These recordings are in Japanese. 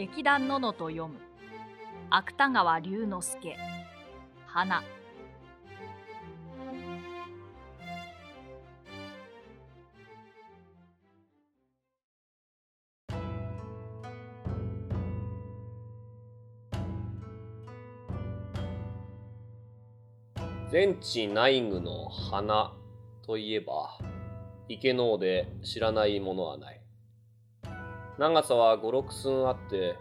劇団ののと読む。芥川龍之介。花。全地内具の花といえば、池ので知らないものはない。長さは五六寸あって、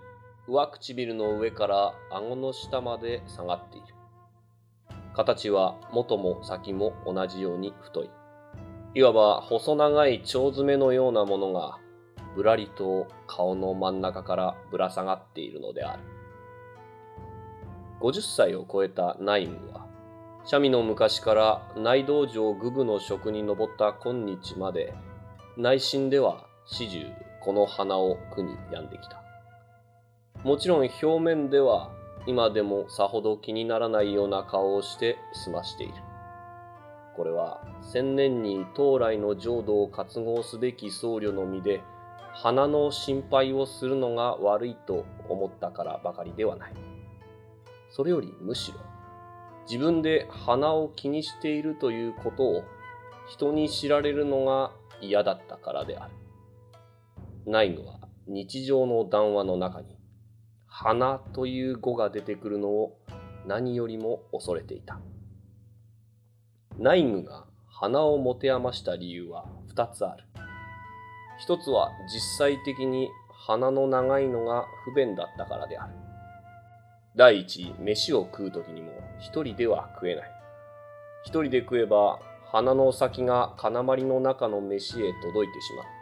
上唇の上から顎の下まで下がっている。形は元も先も同じように太い。いわば細長い蝶詰めのようなものが、ぶらりと顔の真ん中からぶら下がっているのである。50歳を超えた内務は、三味の昔から内道場愚部の職に上った今日まで、内心では始終この花を苦に病んできた。もちろん表面では今でもさほど気にならないような顔をして済ましている。これは千年に当来の浄土を活合すべき僧侶の身で、花の心配をするのが悪いと思ったからばかりではない。それよりむしろ、自分で鼻を気にしているということを人に知られるのが嫌だったからである。内具は日常の談話の中に鼻という語が出てくるのを何よりも恐れていた。内具が鼻を持て余した理由は二つある。一つは実際的に鼻の長いのが不便だったからである。第一、飯を食うときにも一人では食えない。一人で食えば鼻の先が金まりの中の飯へ届いてしまう。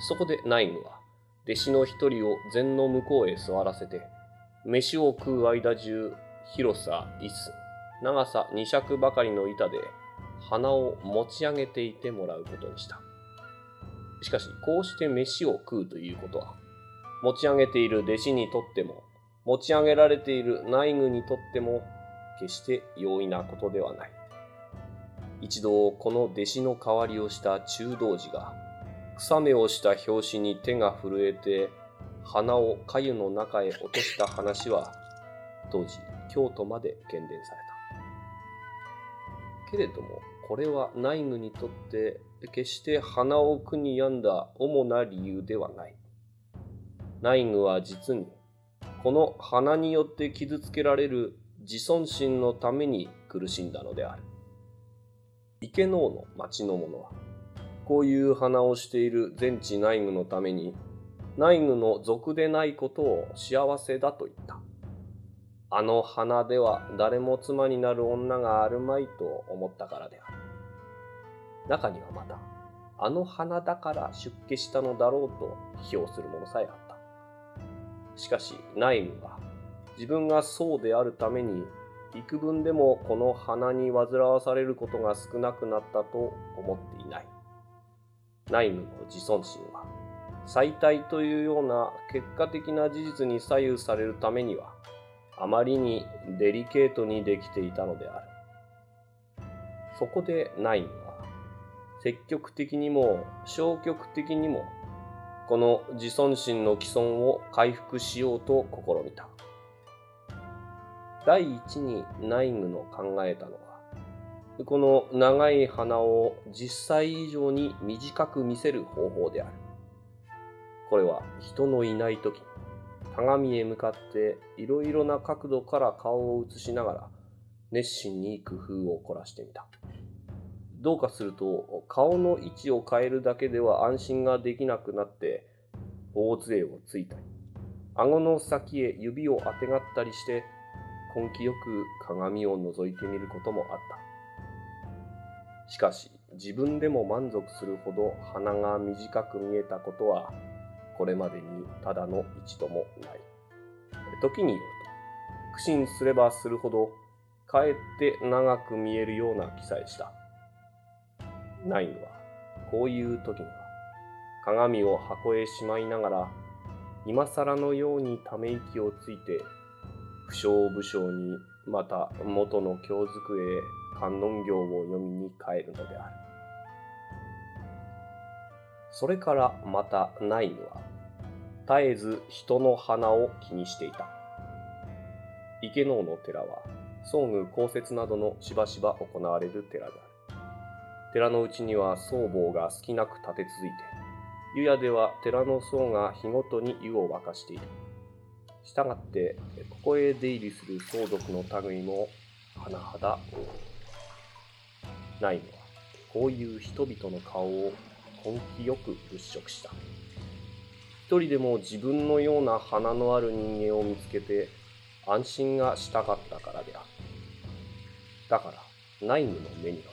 そこでナイムは弟子の一人を禅の向こうへ座らせて、飯を食う間中、広さ一寸、長さ二尺ばかりの板で鼻を持ち上げていてもらうことにした。しかし、こうして飯を食うということは、持ち上げている弟子にとっても持ち上げられている内具にとっても決して容易なことではない。一度この弟子の代わりをした中道寺が草目をした拍子に手が震えて鼻を粥の中へ落とした話は当時京都まで喧伝された。けれどもこれは内具にとって決して鼻を苦に病んだ主な理由ではない。内具は実にこの鼻によって傷つけられる自尊心のために苦しんだのである。池能の町の者は、こういう鼻をしている全知内具のために、内具の俗でないことを幸せだと言った。あの鼻では誰も妻になる女があるまいと思ったからである。中にはまた、あの花だから出家したのだろうと批評する者さえあった。しかし、ナイムは、自分がそうであるために、幾分でもこの鼻に煩わされることが少なくなったと思っていない。ナイムの自尊心は、最大というような結果的な事実に左右されるためには、あまりにデリケートにできていたのである。そこでナイムは、積極的にも消極的にもこの自尊心の既存を回復しようと試みた。第一に内具の考えたのは、この長い鼻を実際以上に短く見せる方法である。これは人のいない時、鏡へ向かっていろいろな角度から顔を映しながら熱心に工夫を凝らしてみた。どうかすると顔の位置を変えるだけでは安心ができなくなって大杖をついたり顎の先へ指をあてがったりして根気よく鏡を覗いてみることもあったしかし自分でも満足するほど鼻が短く見えたことはこれまでにただの一度もない。時によると苦心すればするほどかえって長く見えるような記載した。ナインは、こういう時には、鏡を箱へしまいながら、今更のようにため息をついて、不詳不詳にまた元の教机へ観音行を読みに帰るのである。それからまたナイムは、絶えず人の鼻を気にしていた。池能の寺は、葬具公設などのしばしば行われる寺である。寺のうちには僧坊が好きなく立て続いて、湯屋では寺の僧が日ごとに湯を沸かしている。したがって、ここへ出入りする相続の類も、甚だ多い。ないのは、こういう人々の顔を根気よく物色した。一人でも自分のような鼻のある人間を見つけて安心がしたかったからである。だから、内務の目には、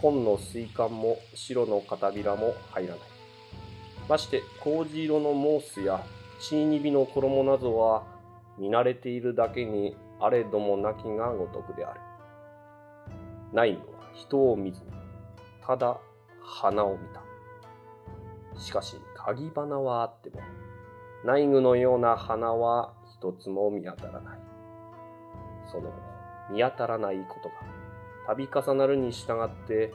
紺の水管も白の片びらも入らない。まして、麹色のモースやチーニビの衣などは、見慣れているだけにあれどもなきがごとくである。内務人を見ず、ただ花を見た。しかし、鍵花はあっても、内具のような花は一つも見当たらない。その見当たらないことが度重なるに従って、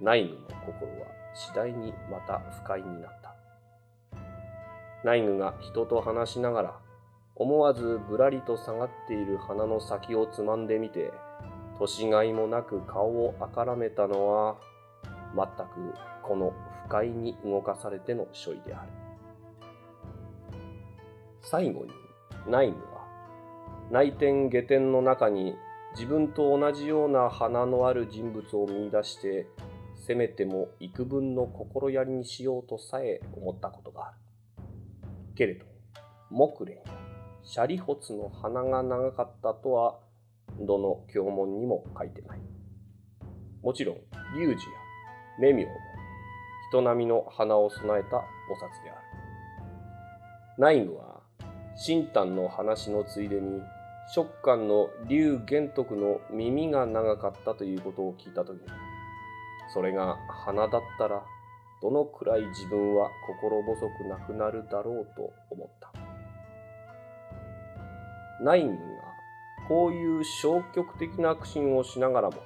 内具の心は次第にまた不快になった。内具が人と話しながら、思わずぶらりと下がっている鼻の先をつまんでみて、年がいもなく顔をあからめたのは、全くこの不快に動かされての処理である。最後に内務は内天下天の中に自分と同じような花のある人物を見出してせめても幾分の心やりにしようとさえ思ったことがある。けれど、木蓮やシャリホツの花が長かったとはどの経文にも書いてない。もちろん、龍樹や目明も人並みの花を備えた菩薩である。内務は、新丹の話のついでに、食感の竜玄徳の耳が長かったということを聞いたときに、それが花だったら、どのくらい自分は心細くなくなるだろうと思った。内務がこういう消極的な苦心をしながらも、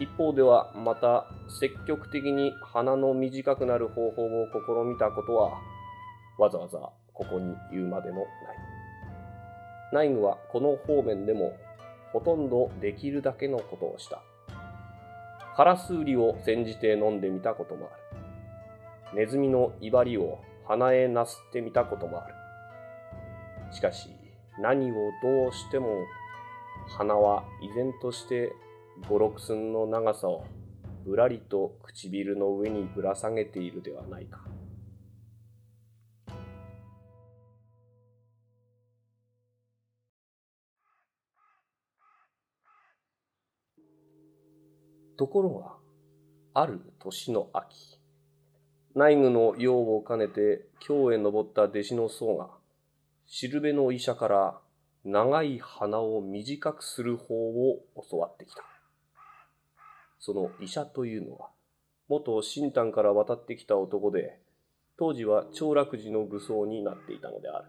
一方ではまた積極的に鼻の短くなる方法を試みたことはわざわざここに言うまでもない。内具はこの方面でもほとんどできるだけのことをした。カラスウリを煎じて飲んでみたこともある。ネズミの威張りを鼻へなすってみたこともある。しかし何をどうしても鼻は依然として五六寸の長さをぶらりと唇の上にぶら下げているではないか。ところが、ある年の秋、内具の用を兼ねて京へ登った弟子の僧が、しるべの医者から長い鼻を短くする方を教わってきた。その医者というのは、元新丹から渡ってきた男で、当時は長楽寺の武装になっていたのである。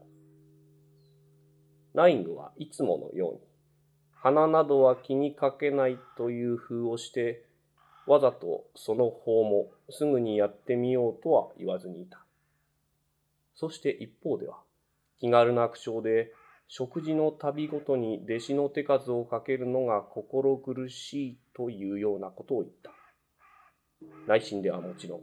ナイングはいつものように、花などは気にかけないという風をして、わざとその方もすぐにやってみようとは言わずにいた。そして一方では、気軽な口調で食事の旅ごとに弟子の手数をかけるのが心苦しいというようなことを言った。内心ではもちろん、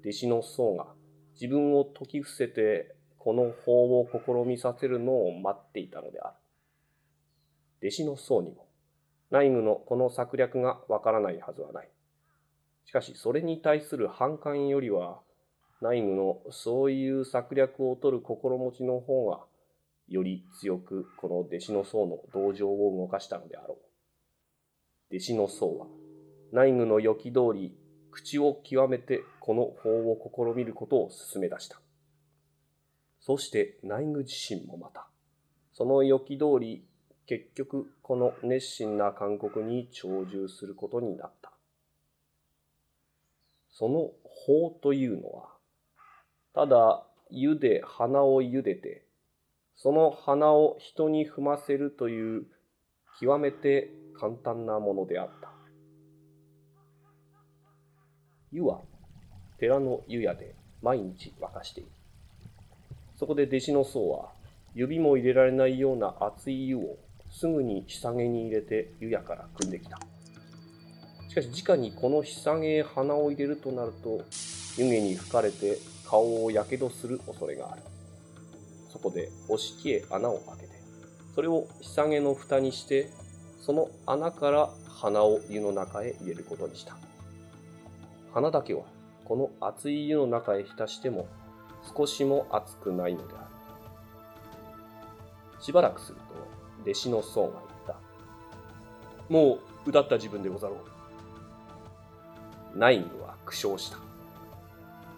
弟子の僧が自分を解き伏せてこの法を試みさせるのを待っていたのである。弟子の僧にも内務のこの策略がわからないはずはない。しかしそれに対する反感よりは内務のそういう策略を取る心持ちの方がより強くこの弟子の僧の同情を動かしたのであろう。弟子の僧は内具の予期通り口を極めてこの法を試みることを進め出した。そして内具自身もまた、その予期通り結局この熱心な勧告に長寿することになった。その法というのは、ただ湯で花を茹でてその花を人に踏ませるという極めて簡単なものであった。湯は寺の湯屋で毎日沸かしている。そこで弟子の僧は、指も入れられないような熱い湯をすぐに下げに入れて湯屋から汲んできた。しかし直にこの日下げへ鼻を入れるとなると、湯気に吹かれて顔をやけどする恐れがある。そこで押し木へ穴を開けて、それを日下げの蓋にして、その穴から鼻を湯の中へ入れることにした。鼻だけはこの熱い湯の中へ浸しても少しも熱くないのである。しばらくすると弟子の僧が言った。もう歌った自分でござろう。ナイングは苦笑した。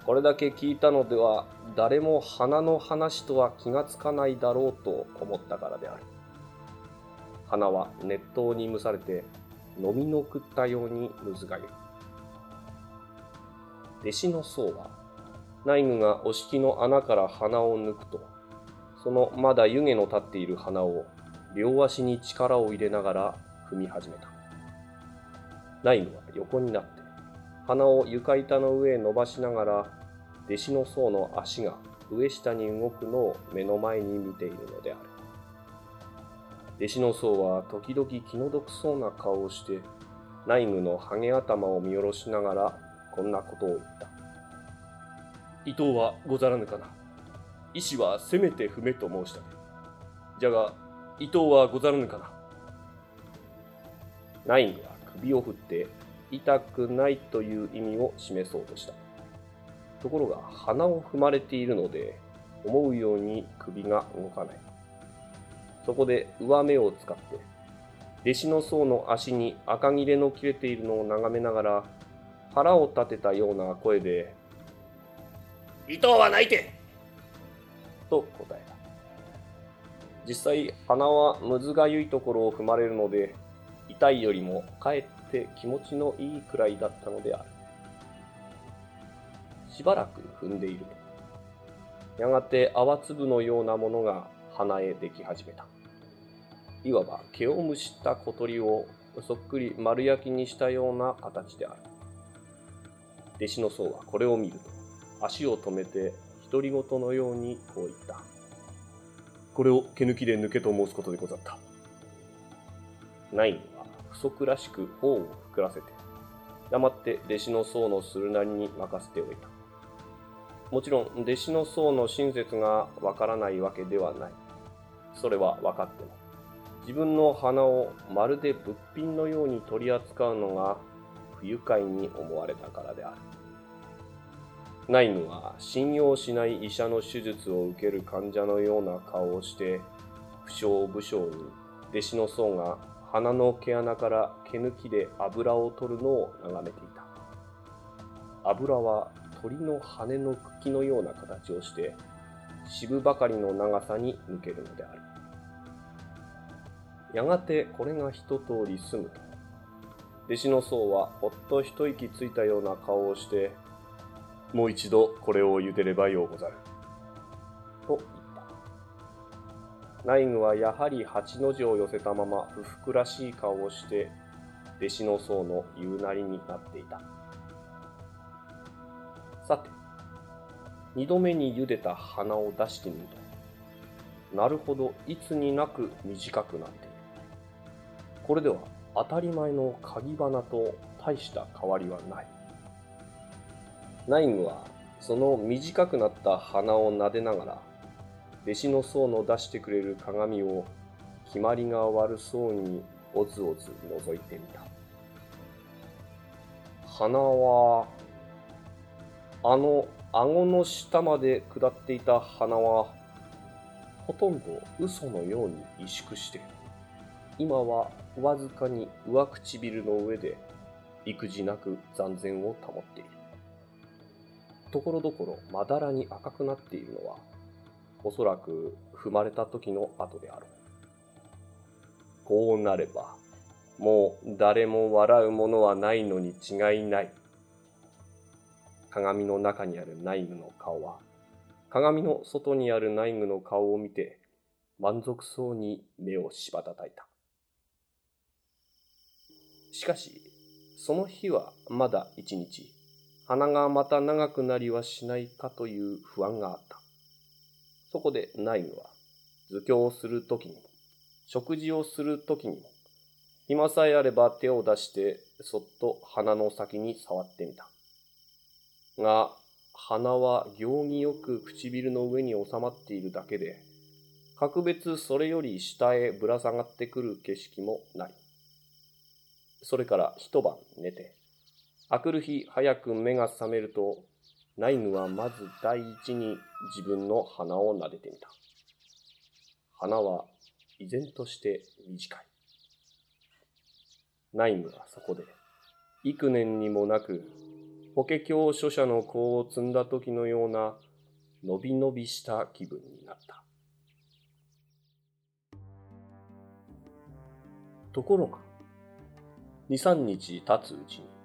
これだけ聞いたのでは誰も花の話とは気がつかないだろうと思ったからである。花は熱湯に蒸されて飲みのくったようにむずがゆい。弟子の僧は、内具がお敷の穴から鼻を抜くと、そのまだ湯気の立っている鼻を両足に力を入れながら踏み始めた。内具は横になって、鼻を床板の上へ伸ばしながら、弟子の僧の足が上下に動くのを目の前に見ているのである。弟子の僧は時々気の毒そうな顔をして、内具のハゲ頭を見下ろしながらこんなことを言った。伊藤はござらぬかな。医師はせめて踏めと申した。じゃが、伊藤はござらぬかな。ナインは首を振って、痛くないという意味を示そうとした。ところが、鼻を踏まれているので、思うように首が動かない。そこで上目を使って、弟子の僧の足に赤切れの切れているのを眺めながら、腹を立てたような声で、伊藤は泣いてと答えた。実際、鼻はむずがゆいところを踏まれるので、痛いよりもかえって気持ちのいいくらいだったのである。しばらく踏んでいると、やがて泡粒のようなものが鼻へでき始めた。いわば毛をむしった小鳥をそっくり丸焼きにしたような形である。弟子の僧はこれを見ると、足を止めて独り言のようにこう言った。これを毛抜きで抜けと申すことでござった。ナインは不足らしく頬を膨らせて、黙って弟子の僧のするなりに任せておいた。もちろん、弟子の僧の親切がわからないわけではない。それは分かっても。自分の花をまるで物品のように取り扱うのが不愉快に思われたからである。ナイムは信用しない医者の手術を受ける患者のような顔をして、不詳不詳に弟子の僧が鼻の毛穴から毛抜きで油を取るのを眺めていた。油は鳥の羽の茎のような形をして、渋ばかりの長さに抜けるのである。やがてこれが一通り済むと、弟子の僧はほっと一息ついたような顔をして、もう一度これを茹でればようござる。ナインはやはり八の字を寄せたまま不服らしい顔をして、弟子の僧の言うなりになっていた。さて、二度目に茹でた花を出してみると、なるほどいつになく短くなっている。これでは当たり前の鍵花と大した変わりはない。ナインはその短くなった鼻を撫でながら、弟子の僧の出してくれる鏡を決まりが悪そうにおずおず覗いてみた。鼻は、あの顎の下まで下っていた鼻は、ほとんど嘘のように萎縮して、今はわずかに上唇の上で育児なく残然を保っている。ところどころまだらに赤くなっているのは、おそらく踏まれた時の跡である。こうなれば、もう誰も笑うものはないのに違いない。鏡の中にある内具の顔は、鏡の外にある内具の顔を見て、満足そうに目をしばたたいた。しかし、その日はまだ一日、鼻がまた長くなりはしないかという不安があった。そこで内務は、図教をするときにも、食事をするときにも、暇さえあれば手を出してそっと鼻の先に触ってみた。が、鼻は行儀よく唇の上に収まっているだけで、格別それより下へぶら下がってくる景色もない。それから一晩寝て、明くる日早く目が覚めると、ナイムはまず第一に自分の鼻を撫でてみた。鼻は依然として短い。ナイムはそこで、幾年にもなく、法華経書者の子を積んだ時のような、のびのびした気分になった。ところが、二三日経つうちに、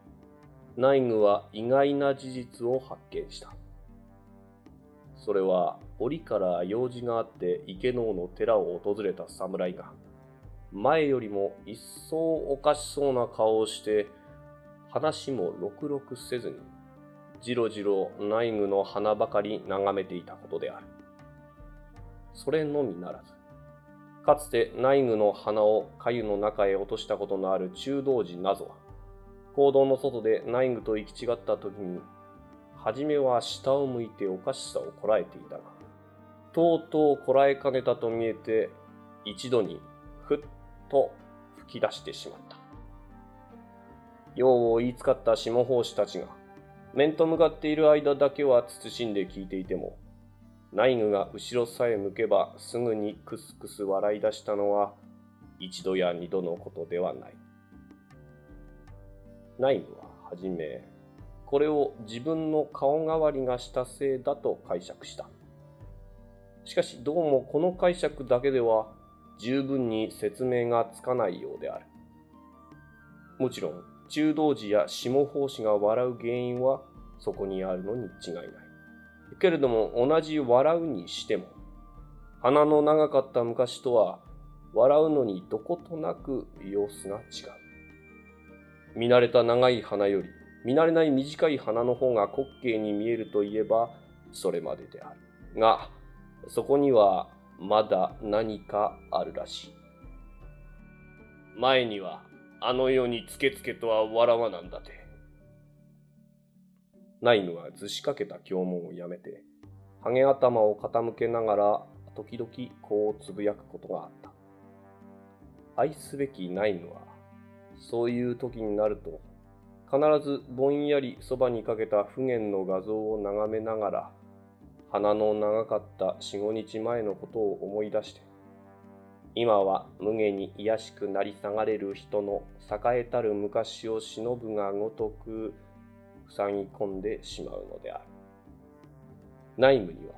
内具は意外な事実を発見した。それは、折から用事があって池能の寺を訪れた侍が、前よりも一層おかしそうな顔をして、話もろくろくせずに、じろじろ内具の花ばかり眺めていたことである。それのみならず、かつて内具の花を粥の中へ落としたことのある中道寺なぞは、行動の外で内具と行き違った時に、はじめは下を向いておかしさをこらえていたが、とうとうこらえかねたと見えて、一度にふっと吹き出してしまった。用を言いつかった下法師たちが、面と向かっている間だけは慎んで聞いていても、内具が後ろさえ向けばすぐにクスクス笑い出したのは、一度や二度のことではない。内部ははじめ、これを自分の顔代わりがしたせいだと解釈した。しかしどうもこの解釈だけでは十分に説明がつかないようである。もちろん、中道寺や下法師が笑う原因はそこにあるのに違いない。けれども同じ笑うにしても、鼻の長かった昔とは笑うのにどことなく様子が違う。見慣れた長い花より、見慣れない短い花の方が滑稽に見えるといえば、それまでである。が、そこにはまだ何かあるらしい。前には、あの世につけつけとは笑わなんだて。ナイムは図しかけた経文をやめて、ハゲ頭を傾けながら、時々こうつぶやくことがあった。愛すべきナイムは、そういう時になると、必ずぼんやりそばにかけた不言の画像を眺めながら、鼻の長かった四五日前のことを思い出して、今は無下に卑しくなり下がれる人の栄えたる昔を忍ぶがごとく塞ぎ込んでしまうのである。内務には、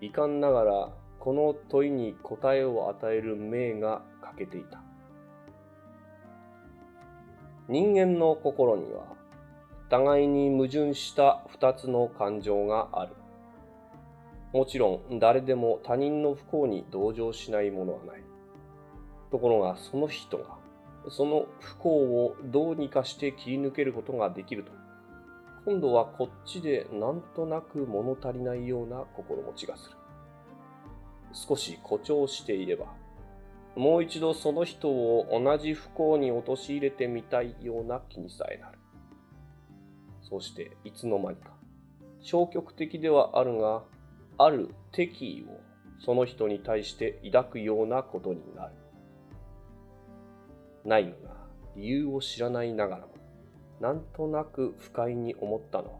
遺憾ながらこの問いに答えを与える命が欠けていた。人間の心には互いに矛盾した二つの感情がある。もちろん誰でも他人の不幸に同情しないものはない。ところがその人がその不幸をどうにかして切り抜けることができると、今度はこっちでなんとなく物足りないような心持ちがする。少し誇張していれば、もう一度その人を同じ不幸に陥れてみたいような気にさえなる。そしていつの間にか、消極的ではあるが、ある敵意をその人に対して抱くようなことになる。ないのが理由を知らないながらも、なんとなく不快に思ったのは、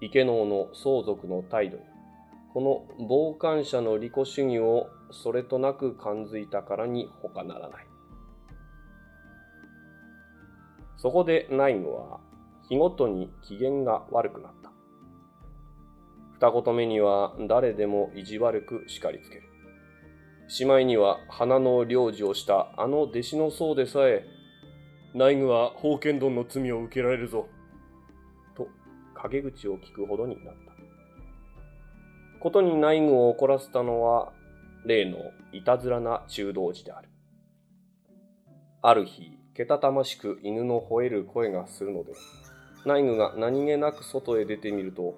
池能の相続の態度に、この傍観者の利己主義をそれとなく感づいたからに他ならない。そこでナイムは日ごとに機嫌が悪くなった。二言目には誰でも意地悪く叱りつける。しまいには花の領事をしたあの弟子の僧でさえ、ナイムは宝剣丼の罪を受けられるぞ。と陰口を聞くほどになった。ことにナイムを怒らせたのは例のいたずらな中道寺である。ある日、けたたましく犬の吠える声がするので、内具が何気なく外へ出てみると、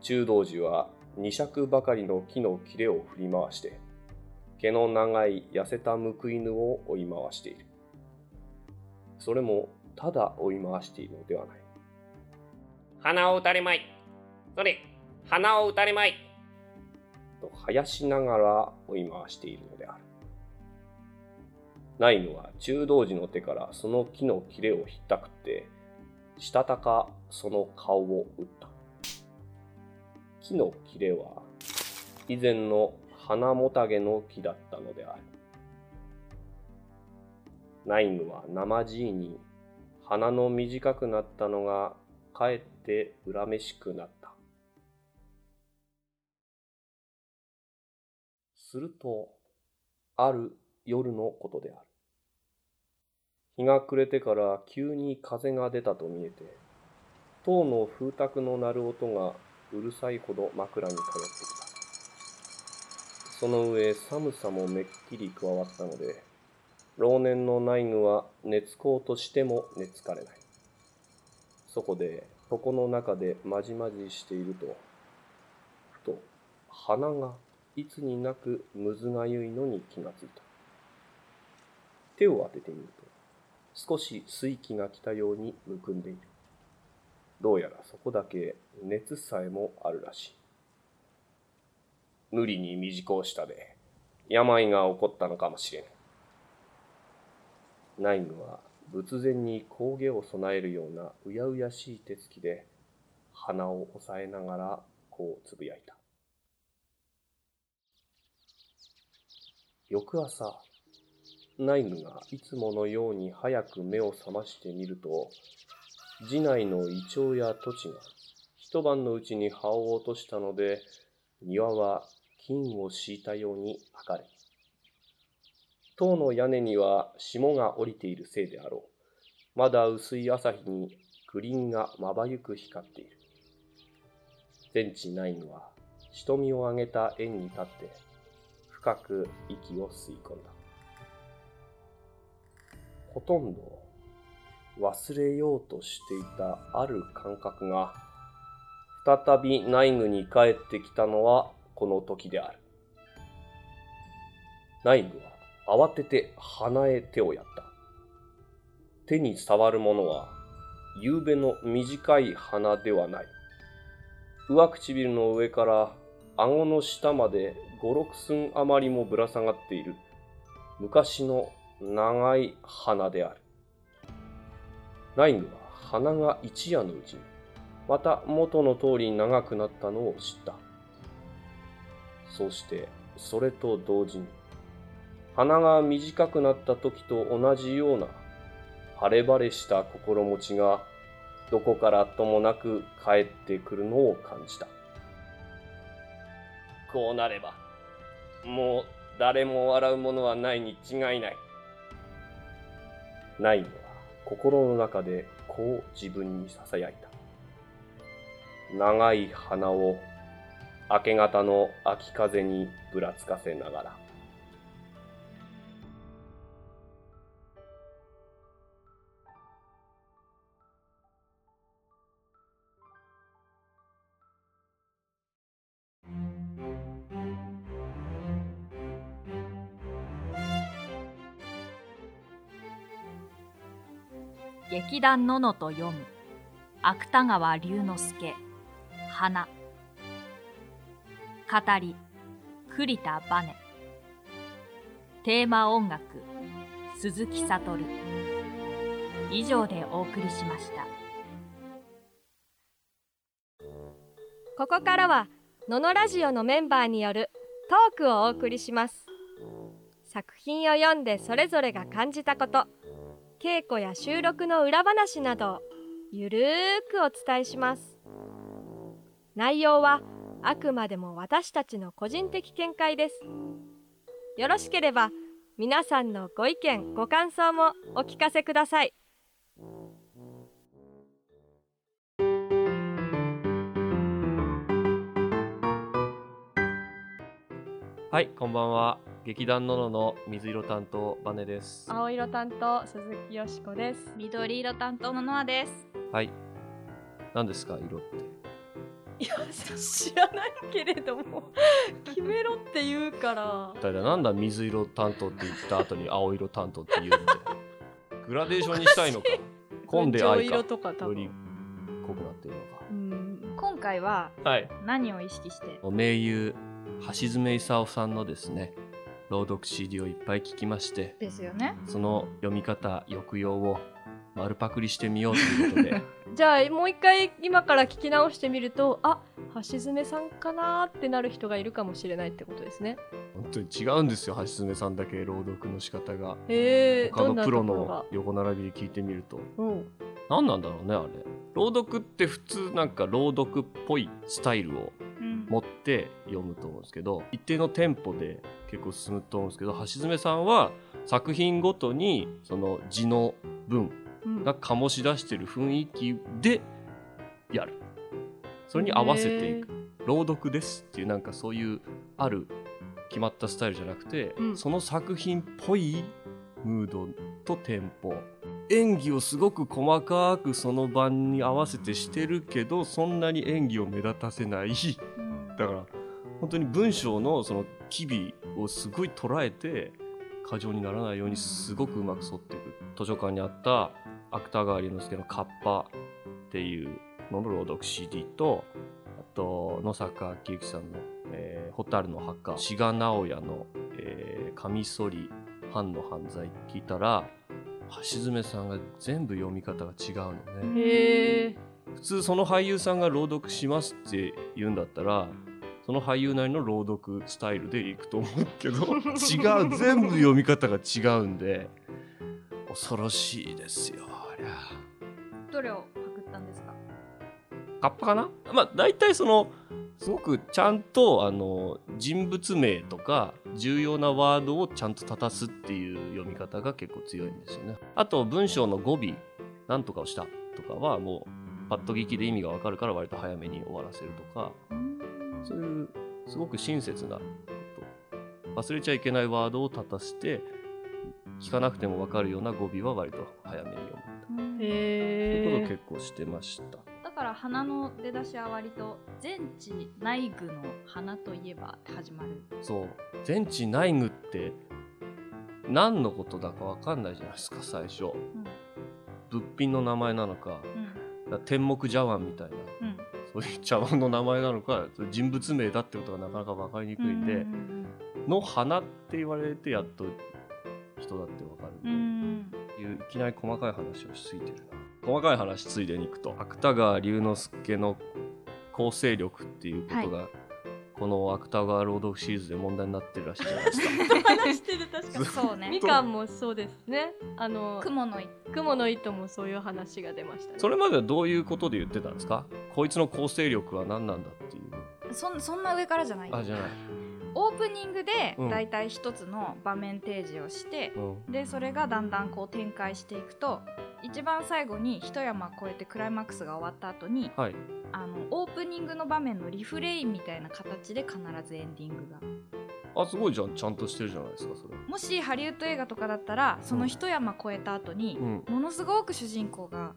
中道寺は二尺ばかりの木の切れを振り回して、毛の長い痩せた報い犬を追い回している。それも、ただ追い回しているのではない。鼻を打たれまい。それ、鼻を打たれまい。と生やしながら追い回しているのである。ナイヌは中道寺の手からその木の切れをひったくって、したたかその顔を打った。木の切れは以前の花もたげの木だったのである。ナイヌは生地に鼻の短くなったのがかえって恨めしくなった。すると、ある夜のことである。日が暮れてから急に風が出たと見えて、塔の風卓の鳴る音がうるさいほど枕に通ってきた。その上寒さもめっきり加わったので、老年の内具は寝つこうとしても寝つかれない。そこで床の中でまじまじしていると、ふと鼻がいつになくむずがゆいのに気がついた。手を当ててみると、少し水気が来たようにむくんでいる。どうやらそこだけ熱さえもあるらしい。無理に短うしたで、病が起こったのかもしれん。ナイムは仏前に工芸を備えるようなうやうやしい手つきで、鼻を押さえながらこうつぶやいた。翌朝、ナイムがいつものように早く目を覚ましてみると、寺内のイチョウや土地が一晩のうちに葉を落としたので、庭は金を敷いたように明るい。塔の屋根には霜が降りているせいであろう。まだ薄い朝日にグリーンがまばゆく光っている。全地ナインは瞳を上げた円に立って深く息を吸い込んだ。ほとんど忘れようとしていたある感覚が再び内具に帰ってきたのはこの時である。内具は慌てて鼻へ手をやった。手に触るものは、夕べの短い鼻ではない。上唇の上から顎の下まで五六寸余りもぶら下がっている昔の長い鼻である。ナインは鼻が一夜のうちに、また元の通り長くなったのを知った。そして、それと同時に、鼻が短くなった時と同じような晴れ晴れした心持ちがどこからともなく帰ってくるのを感じた。こうなれば、もう誰も笑うものはないに違いない。ナインは心の中でこう自分に囁いた。長い鼻を明け方の秋風にぶらつかせながら。劇団ののと読む。芥川龍之介。花。語り。栗田バネ。テーマ音楽。鈴木悟。以上でお送りしました。ここからはののラジオのメンバーによるトークをお送りします。作品を読んでそれぞれが感じたこと。稽古や収録の裏話などゆるーくお伝えします。内容はあくまでも私たちの個人的見解です。よろしければ皆さんのご意見ご感想もお聞かせください。はい、こんばんは。劇団ののの水色担当バネです。青色担当鈴木よしこです。緑色担当のノアです。はい。何ですか、色って？いや知らないけれども 決めろって言うから。だからなんだ水色担当って言った後に青色担当って言うって。グラデーションにしたいのか。混んで愛か。色とか多より分濃くなってるのか。うん。今回ははい。何を意識して？名優橋爪功さんのですね朗読 CD をいっぱい聞きましてですよね。その読み方抑揚を丸パクリしてみようということで。じゃあもう一回今から聞き直してみるとあ橋爪さんかなーってなる人がいるかもしれないってことですね。本当に違うんですよ橋爪さんだけ朗読の仕方が。へえ他のプロの横並びで聞いてみると。何なんだろうねあれ。朗読って普通なんか朗読っぽいスタイルをうん持って読むと思うんですけど一定のテンポで結構進むと思うんですけど橋爪さんは作品ごとにその字の文うん。が醸し出してる雰囲気でやる。それに合わせていく。朗読ですっていうなんかそういうある決まったスタイルじゃなくて、うん。その作品っぽいムードとテンポ。演技をすごく細かくその晩に合わせてしてるけどそんなに演技を目立たせないうんだから本当に文章のその機微をすごい捉えて過剰にならないようにすごくうまく沿っていく図書館にあった芥川龍之介の「カッパ」っていうのの朗読 CD とあと野坂昭之さんの「えー蛍の墓」志賀直哉の「えーカミソリ藩の犯罪」聞いたら橋爪さんが全部読み方が違うのね。普通その俳優さんが朗読しますって言うんだったらその俳優なりの朗読スタイルでいくと思うけど。違う全部読み方が違うんで。恐ろしいですよありゃ。どれをパクったんですか？カッパかな？まあ大体そのすごくちゃんとあの人物名とか重要なワードをちゃんと立たすっていう読み方が結構強いんですよね。あと文章の語尾なんとかをしたとかはもうパッと聞きで意味がわかるから割と早めに終わらせるとかそういうすごく親切なこと忘れちゃいけないワードを立たせて聞かなくてもわかるような語尾は割と早めに読むう。んということをへ結構してました。だから花の出だしは割と全知内具の花といえばって始まる。そう。全知内具って何のことだかわかんないじゃないですか最初。うん。物品の名前なのかうん。だから天目茶碗みたいな。うんそういう 茶碗の名前なのか人物名だってことがなかなか分かりにくいんで、の花って言われてやっと人だって分かるうんうん。んで、いういきなり細かい話をしすぎてるな。細かい話ついでにいくと芥川龍之介の構成力っていうことが、この芥川朗読シリーズで問題になってるらしいじゃないですか。え 話してる確かに。そうね。みかんもそうです。ねあの雲の雲の糸もそういう話が出ましたね。それまではどういうことで言ってたんですか？こいつの構成力は何なんだっていう。そんそんな上からじゃない。あじゃない、オープニングでうん。だいたい一つの場面提示をして、うん、でそれがだんだんこう展開していくと一番最後に一山越えてクライマックスが終わった後にはい。あのオープニングの場面のリフレインみたいな形で必ずエンディングが。あすごいじゃん。ちゃんとしてるじゃないですかそれ。もしハリウッド映画とかだったらその一山越えた後に、うん。ものすごく主人公が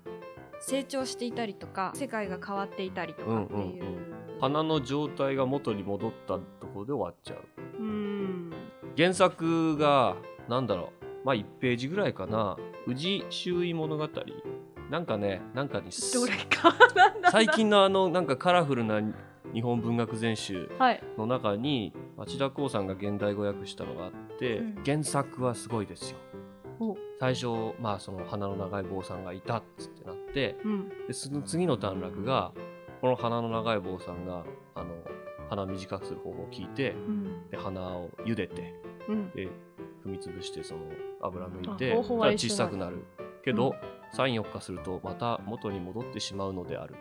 成長していたりとか世界が変わっていたりとかっていう,、うんうん花の状態が元に戻ったところで終わっちゃう。うん。原作がなんだろう。まあ1ページぐらいかな宇治周囲物語？なんかねなんかにどれか。最近のあのなんかカラフルな日本文学全集はい。の中に町田光さんが現代語訳したのがあって、うん。原作はすごいですよ。お。最初まあその鼻の長い坊さんがいたっつってなってうん。でその次の段落がこの鼻の長い坊さんがあの鼻短くする方法を聞いてうん。で鼻を茹でてうん。で踏み潰してその油抜いて小さくなるけど、34日するとまた元に戻ってしまうのである。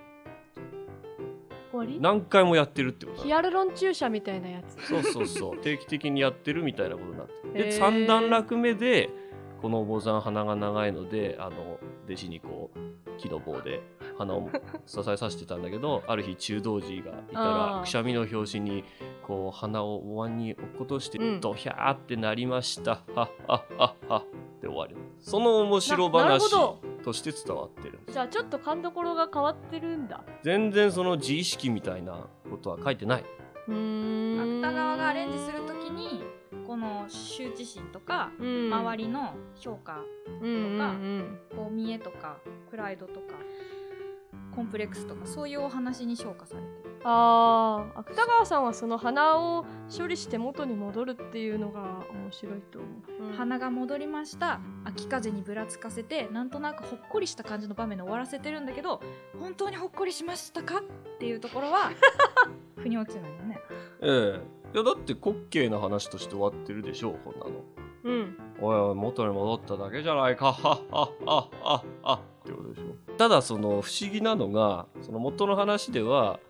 何回もやってるってことだ。ヒアルロン注射みたいなやつ。そうそうそう。定期的にやってるみたいなことになってでへー。3段落目でこのお坊さん鼻が長いのであの弟子にこう木の棒で鼻を支えさせてたんだけどある日中道寺がいたらくしゃみの拍子にこう鼻をお椀に落っことして、うん。ドヒャーってなりました。はっはっはっは。って終わり。その面白話ど。として伝わってるじゃあちょっと勘どころが変わってるんだ。全然その自意識みたいなことは書いてない。うーん。芥川がアレンジするときにこの羞恥心とか、うん。周りの評価うんうんうん。こう見栄とかプライドとかコンプレックスとかそういうお話に昇華されてる。あー芥川さんはその鼻を処理して元に戻るっていうのが面白いと思う、鼻が戻りました。秋風にぶらつかせてなんとなくほっこりした感じの場面で終わらせてるんだけど本当にほっこりしましたかっていうところは 腑に落ちないよね。ええ。いやだって滑稽な話として終わってるでしょうこんなの。うん。おいおい元に戻っただけじゃないか。はっはっはっはっはってことでしょ。ただその不思議なのがその元の話では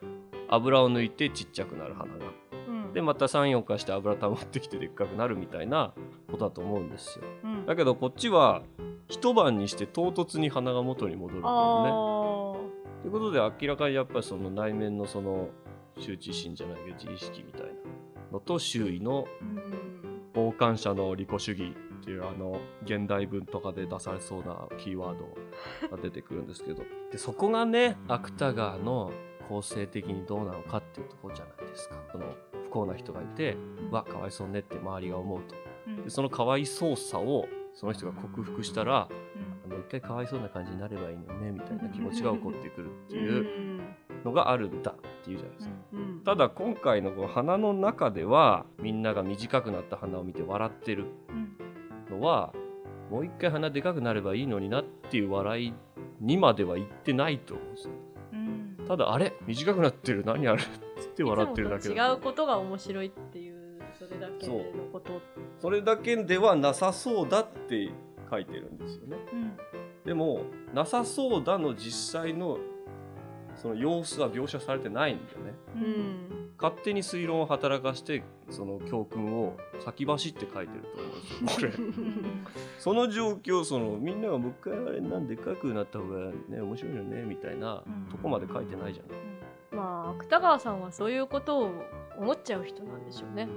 油を抜いてちっちゃくなる花が。うん。でまた34回して油溜まってきてでっかくなるみたいなことだと思うんですよ。うん。だけどこっちは一晩にして唐突に花が元に戻るんだよね。あということで明らかにやっぱりその内面のその羞恥心じゃないけど自意識みたいなのと周囲の傍観者の利己主義っていうあの現代文とかで出されそうなキーワードが出てくるんですけど。でそこがね芥川の構成的にどうなのかっていうところじゃないですか。その不幸な人がいてうわかわいそうねって周りが思うと。うん。でそのかわいそうさをその人が克服したらあの一回かわいそうな感じになればいいのよねみたいな気持ちが起こってくるってーいうのがあるんだっていうじゃないですか。うんただ今回のこの花の中ではみんなが短くなった花を見て笑ってるはもう一回鼻でかくなればいいのになっていう笑いにまでは言ってないと思うんですよ。うん。ただあれ？短くなってる？何あれ？っつって笑ってるだけいつもだと違うことが面白いっていうそれだけのこと。それだけではなさそうだって書いてるんですよね。うん。でもなさそうだの実際のその様子は描写されてないんだよね。ううん。ん勝手に推論を働かしてその教訓を先走って書いてると思うんですよこれ。その状況そのみんながもう一回あれなんでかくなった方がね面白いよねみたいなうん。とこまで書いてないじゃない、まあ芥川さんはそういうことを思っちゃう人なんでしょうね。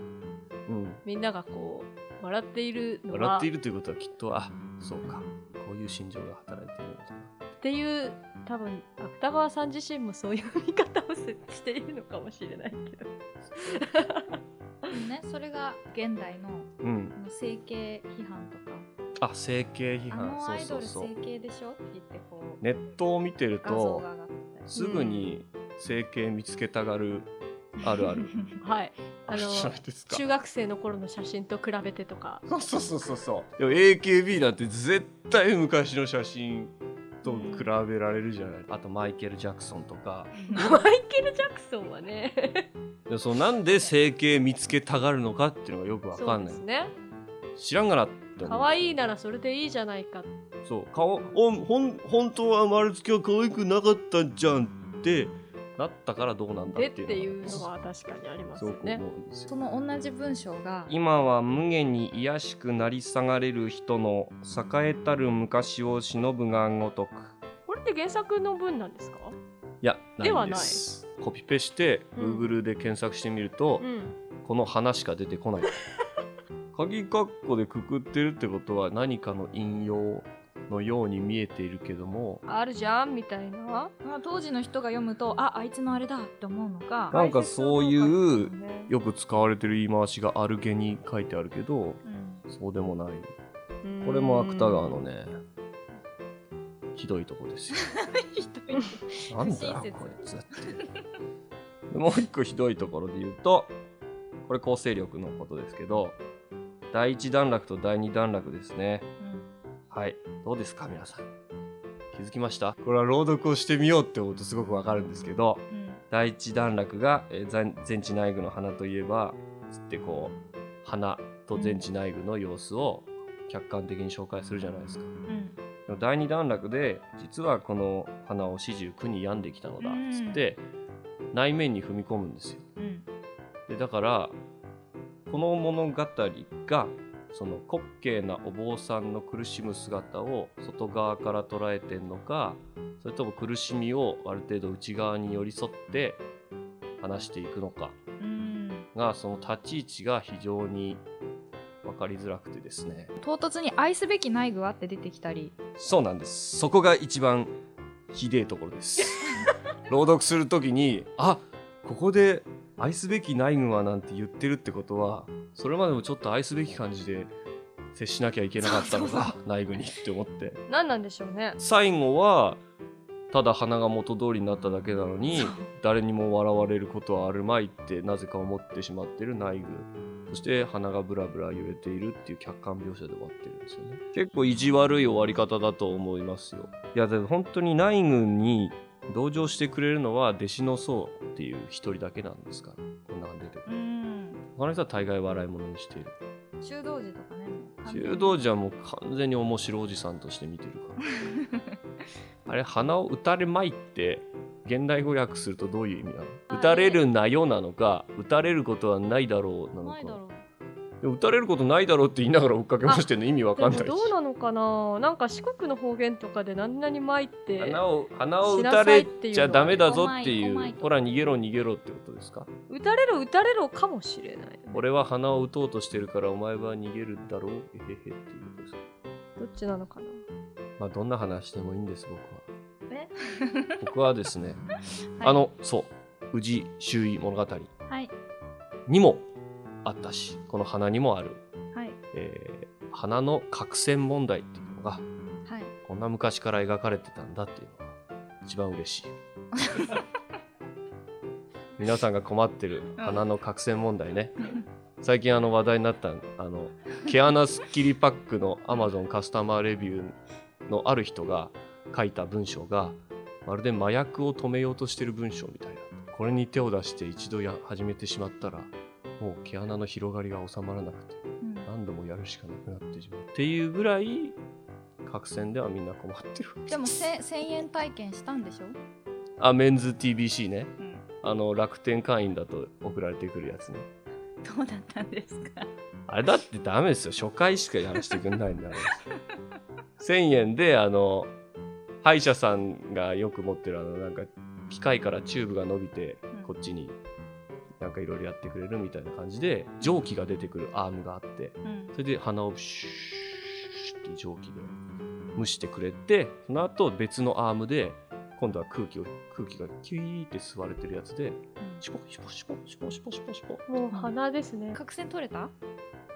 うん、みんながこう笑っているのは笑っているということはきっとあそうかこういう心情が働いているんだな。っていう多分芥川さん自身もそういう見方をせしているのかもしれないけど。ねそれが現代のうん。あの整形批判とか。あ整形批あ判。そうのアイドルそうそう整形でしょ？って言ってこうネットを見てるとすぐに整形見つけたがるあるある。はい。あの中学生の頃の写真と比べてとか。そうそうそうそう。そうでも AKB なんて絶対昔の写真と比べられるじゃない、あとマイケル・ジャクソンとか。マイケル・ジャクソンはね。でそのなんで整形見つけたがるのかっていうのがよくわかんない。そうですね。知らんがなって思う。可愛いならそれでいいじゃないか。そう。顔おほん本当は丸つきは可愛くなかったんじゃんってなったからどうなんだでってっていういうのは確かにありますよね。その同じ文章が。今は無限に癒しくなり下がれる人の栄えたる昔を忍ぶがごとく。これって原作の文なんですか？いやではない。んですコピペしてうん。Google で検索してみると、うん。この花しか出てこない。鍵括弧でくくってるってことは何かの引用のように見えているけどもあるじゃんみたいな？まあ当時の人が読むとああいつのあれだって思うのか、なんかそういうねよく使われてる言い回しがあるげに書いてあるけどうん。そうでもない。これも芥川のねひどいとこですよ。ひどい。なんだよこいつって。でもう一個ひどいところで言うとこれ構成力のことですけど第一段落と第二段落ですねはい。どうですか皆さん？気づきました？これは朗読をしてみようって思うとすごくわかるんですけどうん。第一段落が、えー全全知内具の花といえばつってこう花と全知内具の様子を客観的に紹介するじゃないですか。うん。でも第二段落で実はこの花を始終苦に病んできたのだっつって内面に踏み込むんですよ。うん。でだからこの物語がその滑稽なお坊さんの苦しむ姿を外側から捉えてんのかそれとも苦しみをある程度内側に寄り添って話していくのかうん。がその立ち位置が非常に分かりづらくてですね。唐突に愛すべき内具はって出てきたり。そうなんです。そこが一番ひでえところです。朗読するときにあここで愛すべき内軍はなんて言ってるってことはそれまでもちょっと愛すべき感じで接しなきゃいけなかったのか内軍にって思って。何なんでしょうね。最後はただ花が元通りになっただけなのに誰にも笑われることはあるまいってなぜか思ってしまってる内軍。そして鼻がブラブラ揺れているっていう客観描写で終わってるんですよね。結構意地悪い終わり方だと思いますよ。いやでも本当に内軍に同情してくれるのは弟子の僧っていう一人だけなんですか？らこんなの出てくうるん。他の人は大概笑い物にしている。修道寺とかね中道寺はもう完全に面白いおじさんとして見てるから。あれ鼻を打たれまいって現代語訳するとどういう意味なの？あ打たれるなよなのか打たれることはないだろうなのか打たれることないだろうって言いながら追っかけましてんの意味わかんないし。どうなのかな？なんか四国の方言とかで何々巻いて鼻を鼻を打たれちゃダメだぞっていうほら逃げろ逃げろってことですか？打たれろ打たれろかもしれない、ね、俺は鼻を打とうとしてるからお前は逃げるだろうえへへっていうことですか？どっちなのかな？まあどんな話でもいいんです僕は。え？僕はですね、はい。あのそう宇治周囲物語。はい。にもあったしこの花にもある、はい。えー花の角栓問題っていうのがはい。こんな昔から描かれてたんだっていうのが一番嬉しい。皆さんが困ってる花の角栓問題ね。最近あの話題になったあの毛穴スッキリパックの Amazon カスタマーレビューのある人が書いた文章がまるで麻薬を止めようとしてる文章みたいな。これに手を出して一度や始めてしまったらもう毛穴の広がりが収まらなくてうん。何度もやるしかなくなってしまうっていうぐらい角栓ではみんな困ってるわけでもせ1000円体験したんでしょ、あメンズ TBC ね。うん、あの楽天会員だと送られてくるやつね。どうだったんですか？あれだってダメですよ。初回しかやらせてくんないんだから1000円であの歯医者さんがよく持ってるあのなんか機械からチューブが伸びてうん。こっちになんかいろいろやってくれるみたいな感じで蒸気が出てくるアームがあってうん。それで鼻をシューって蒸気で蒸してくれてその後別のアームで今度は空気を空気がキュイーって吸われてるやつでシュポシュポシュポシュポシュポシュポシュポもう鼻ですね。角栓取れた？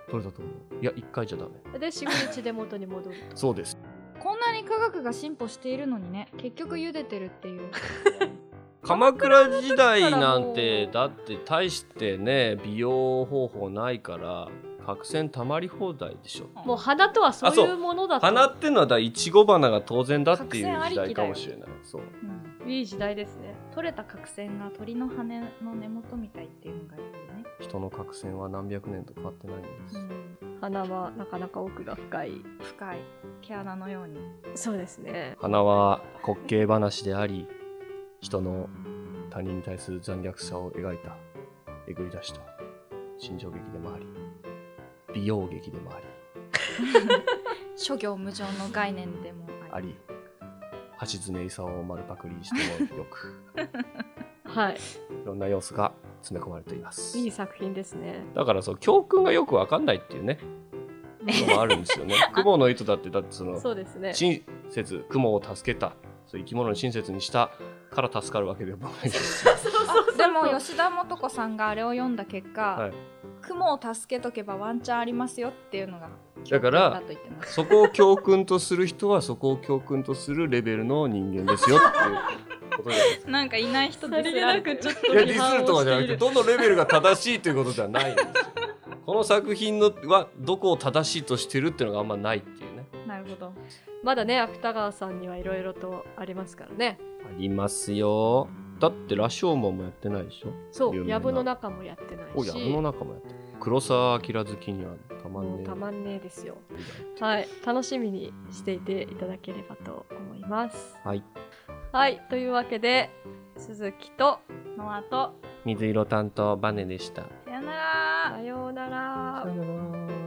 取れたと思う。いや1回じゃダメ。で45日で元に戻る。とそうです。こんなに科学が進歩しているのにね結局茹でてるっていう 鎌倉時代なんてだって大してね美容方法ないから角栓たまり放題でしょ。もう花とはそういううものだと。花ってのはだいちご花が当然だっていう時代かもしれない。そう。うん。いい時代ですね。取れた角栓が鳥の羽の根元みたいっていうのがいいよね、人の角栓は何百年と変わってないんです、花はなかなか奥が深い。深い。毛穴のように。そうですね。花は滑稽話であり人の他人に対する残虐さを描いたえぐり出した心情劇でもあり美容劇でもあり 諸行無常の概念でもあり。あり橋爪功を丸パクリしてもよく。はい。いろんな要素が詰め込まれています。いい作品ですね。だからそう教訓がよくわかんないっていうねのもあるんですよね。雲の糸だってだってそのそうですね。親切雲を助けたそう生き物に親切にしたから助かるわけでもない。ですあでも吉田素子さんがあれを読んだ結果、はい。雲を助けとけばワンチャンありますよっていうのがだからそこを教訓とする人はそこを教訓とするレベルの人間ですよっていうないです。かなんかいない人さりげなくちょっといやディスるとかじゃなくてどのレベルが正しいということではないんですよ。この作品のはどこを正しいとしてるっていうのがあんまないっていうるほど。まだね芥川さんにはいろいろとありますからね。ありますよ。だって羅生門もやってないでしょ？そう藪の中もやってないし。おやぶの中もやってる。黒沢明好きにはたまんねえ。たまんねえですよ。はい。楽しみにしていていただければと思います。はい。はい。というわけで鈴木との後水色担当バネでした。さよなら。さようなら。さよなら